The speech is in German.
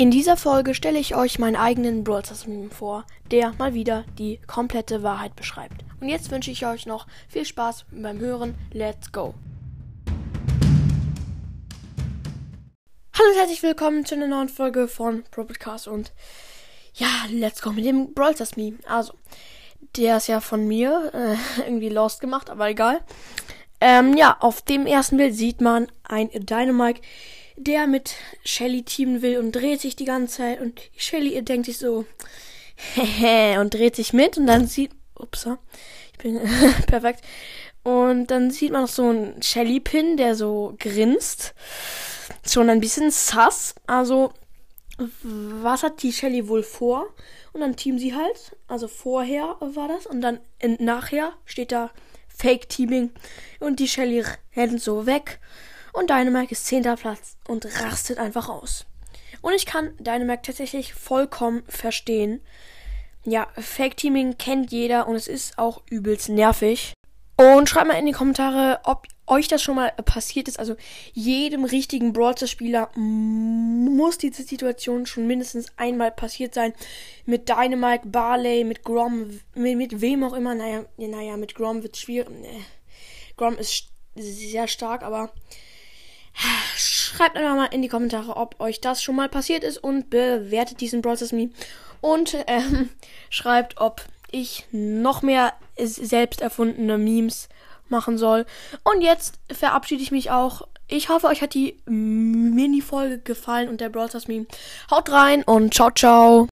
In dieser Folge stelle ich euch meinen eigenen Brawl Stars Meme vor, der mal wieder die komplette Wahrheit beschreibt. Und jetzt wünsche ich euch noch viel Spaß beim Hören. Let's go! Hallo und herzlich willkommen zu einer neuen Folge von Podcast und ja, let's go mit dem Brawl Stars Meme. Also, der ist ja von mir äh, irgendwie lost gemacht, aber egal. Ähm, ja, auf dem ersten Bild sieht man ein Dynamite der mit Shelly teamen will und dreht sich die ganze Zeit und Shelly denkt sich so, hehe, und dreht sich mit und dann sieht, ups, ich bin perfekt. Und dann sieht man noch so einen Shelly-Pin, der so grinst. Schon ein bisschen sass. Also, was hat die Shelly wohl vor? Und dann teamen sie halt. Also vorher war das. Und dann nachher steht da Fake Teaming. Und die Shelly rennt so weg und Dynamite ist 10. Platz und rastet einfach aus. Und ich kann Dynamite tatsächlich vollkommen verstehen. Ja, Fake Teaming kennt jeder und es ist auch übelst nervig. Und schreibt mal in die Kommentare, ob euch das schon mal passiert ist. Also jedem richtigen Brawl Spieler muss diese Situation schon mindestens einmal passiert sein. Mit Dynamite, Barley, mit Grom, mit, mit wem auch immer. Naja, naja, mit Grom wird schwierig. Grom ist sehr stark, aber Schreibt einfach mal in die Kommentare, ob euch das schon mal passiert ist und bewertet diesen Process Me. Und ähm, schreibt, ob ich noch mehr selbst erfundene Memes machen soll. Und jetzt verabschiede ich mich auch. Ich hoffe, euch hat die Mini-Folge gefallen und der Brawl Stars Meme. Haut rein und ciao, ciao.